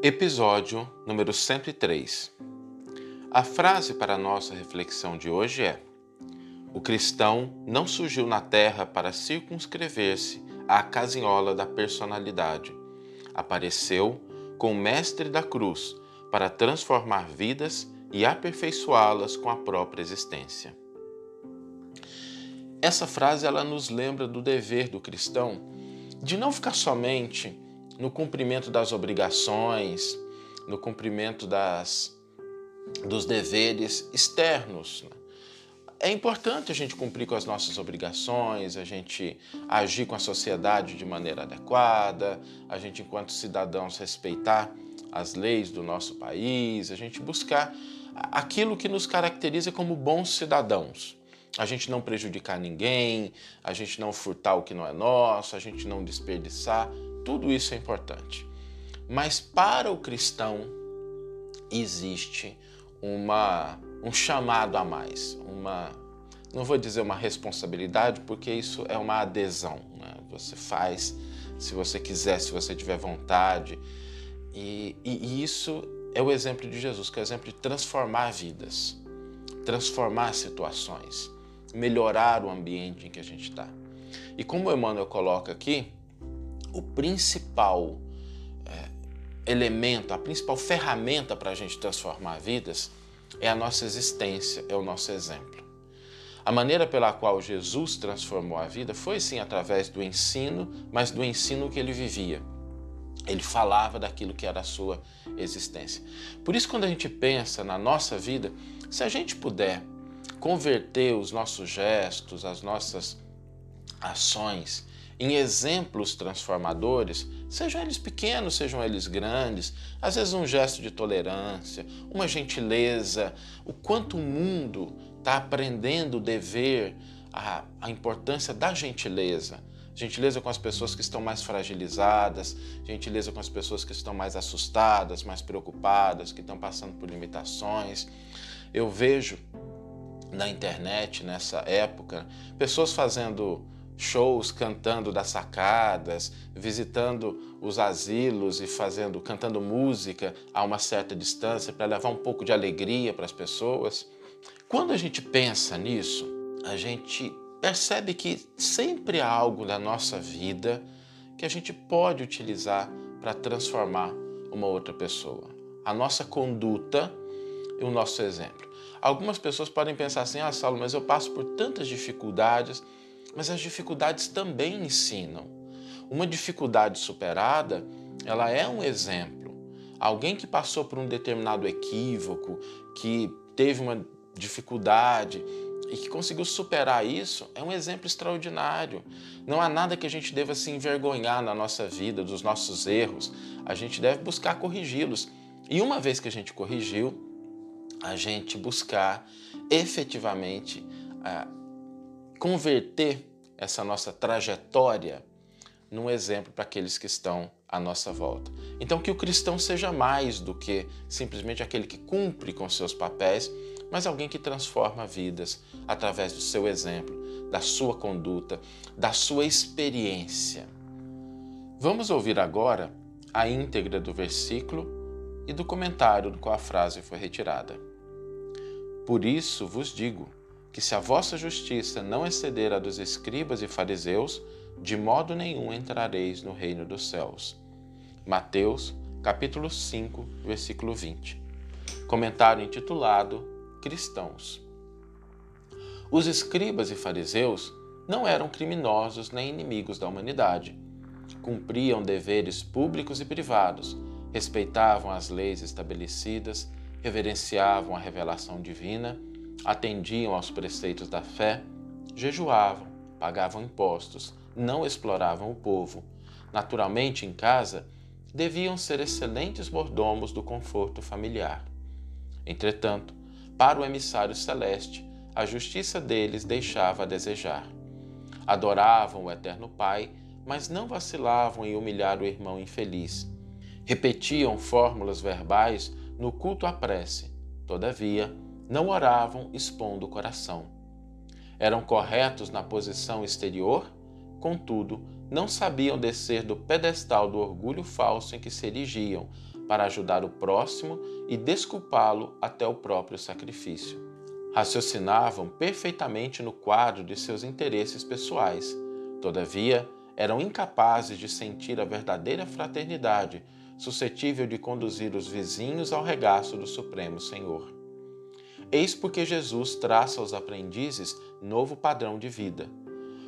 Episódio número 103. A frase para a nossa reflexão de hoje é: O cristão não surgiu na terra para circunscrever-se à casinhola da personalidade. Apareceu com o mestre da cruz para transformar vidas e aperfeiçoá-las com a própria existência. Essa frase ela nos lembra do dever do cristão de não ficar somente no cumprimento das obrigações, no cumprimento das, dos deveres externos. Né? É importante a gente cumprir com as nossas obrigações, a gente agir com a sociedade de maneira adequada, a gente, enquanto cidadãos, respeitar as leis do nosso país, a gente buscar aquilo que nos caracteriza como bons cidadãos. A gente não prejudicar ninguém, a gente não furtar o que não é nosso, a gente não desperdiçar, tudo isso é importante. Mas para o cristão existe uma, um chamado a mais, uma, não vou dizer uma responsabilidade, porque isso é uma adesão. Né? Você faz se você quiser, se você tiver vontade. E, e, isso é o exemplo de Jesus, que é o exemplo de transformar vidas, transformar situações, melhorar o ambiente em que a gente está. E como o Emmanuel coloca aqui, o principal é, elemento, a principal ferramenta para a gente transformar vidas é a nossa existência, é o nosso exemplo. A maneira pela qual Jesus transformou a vida foi sim através do ensino, mas do ensino que ele vivia. Ele falava daquilo que era a sua existência. Por isso, quando a gente pensa na nossa vida, se a gente puder converter os nossos gestos, as nossas ações em exemplos transformadores, sejam eles pequenos, sejam eles grandes, às vezes um gesto de tolerância, uma gentileza, o quanto o mundo está aprendendo o dever, a, a importância da gentileza. Gentileza com as pessoas que estão mais fragilizadas, gentileza com as pessoas que estão mais assustadas, mais preocupadas, que estão passando por limitações. Eu vejo na internet, nessa época, pessoas fazendo shows cantando das sacadas, visitando os asilos e fazendo, cantando música a uma certa distância para levar um pouco de alegria para as pessoas. Quando a gente pensa nisso, a gente percebe que sempre há algo na nossa vida que a gente pode utilizar para transformar uma outra pessoa. A nossa conduta o nosso exemplo. Algumas pessoas podem pensar assim: ah, Saulo, mas eu passo por tantas dificuldades mas as dificuldades também ensinam. Uma dificuldade superada, ela é um exemplo. Alguém que passou por um determinado equívoco, que teve uma dificuldade e que conseguiu superar isso, é um exemplo extraordinário. Não há nada que a gente deva se envergonhar na nossa vida, dos nossos erros. A gente deve buscar corrigi-los. E uma vez que a gente corrigiu, a gente buscar efetivamente converter essa nossa trajetória num exemplo para aqueles que estão à nossa volta. Então, que o cristão seja mais do que simplesmente aquele que cumpre com seus papéis, mas alguém que transforma vidas através do seu exemplo, da sua conduta, da sua experiência. Vamos ouvir agora a íntegra do versículo e do comentário do qual a frase foi retirada. Por isso vos digo que se a vossa justiça não exceder a dos escribas e fariseus, de modo nenhum entrareis no reino dos céus. Mateus, capítulo 5, versículo 20. Comentário intitulado Cristãos. Os escribas e fariseus não eram criminosos nem inimigos da humanidade. Cumpriam deveres públicos e privados, respeitavam as leis estabelecidas, reverenciavam a revelação divina atendiam aos preceitos da fé, jejuavam, pagavam impostos, não exploravam o povo. Naturalmente, em casa, deviam ser excelentes mordomos do conforto familiar. Entretanto, para o emissário celeste, a justiça deles deixava a desejar. Adoravam o Eterno Pai, mas não vacilavam em humilhar o irmão infeliz. Repetiam fórmulas verbais no culto à prece. Todavia, não oravam expondo o coração. Eram corretos na posição exterior, contudo, não sabiam descer do pedestal do orgulho falso em que se erigiam para ajudar o próximo e desculpá-lo até o próprio sacrifício. Raciocinavam perfeitamente no quadro de seus interesses pessoais. Todavia, eram incapazes de sentir a verdadeira fraternidade, suscetível de conduzir os vizinhos ao regaço do Supremo Senhor. Eis porque Jesus traça aos aprendizes novo padrão de vida.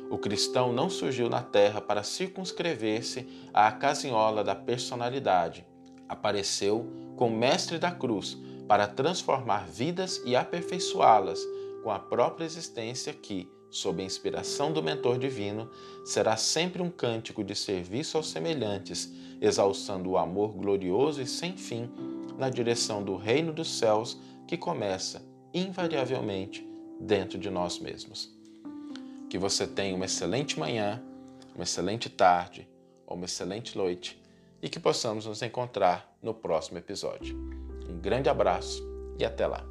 O cristão não surgiu na terra para circunscrever-se à casinhola da personalidade. Apareceu como mestre da cruz para transformar vidas e aperfeiçoá-las com a própria existência que, sob a inspiração do mentor divino, será sempre um cântico de serviço aos semelhantes, exalçando o amor glorioso e sem fim na direção do reino dos céus que começa, invariavelmente, dentro de nós mesmos. Que você tenha uma excelente manhã, uma excelente tarde ou uma excelente noite e que possamos nos encontrar no próximo episódio. Um grande abraço e até lá!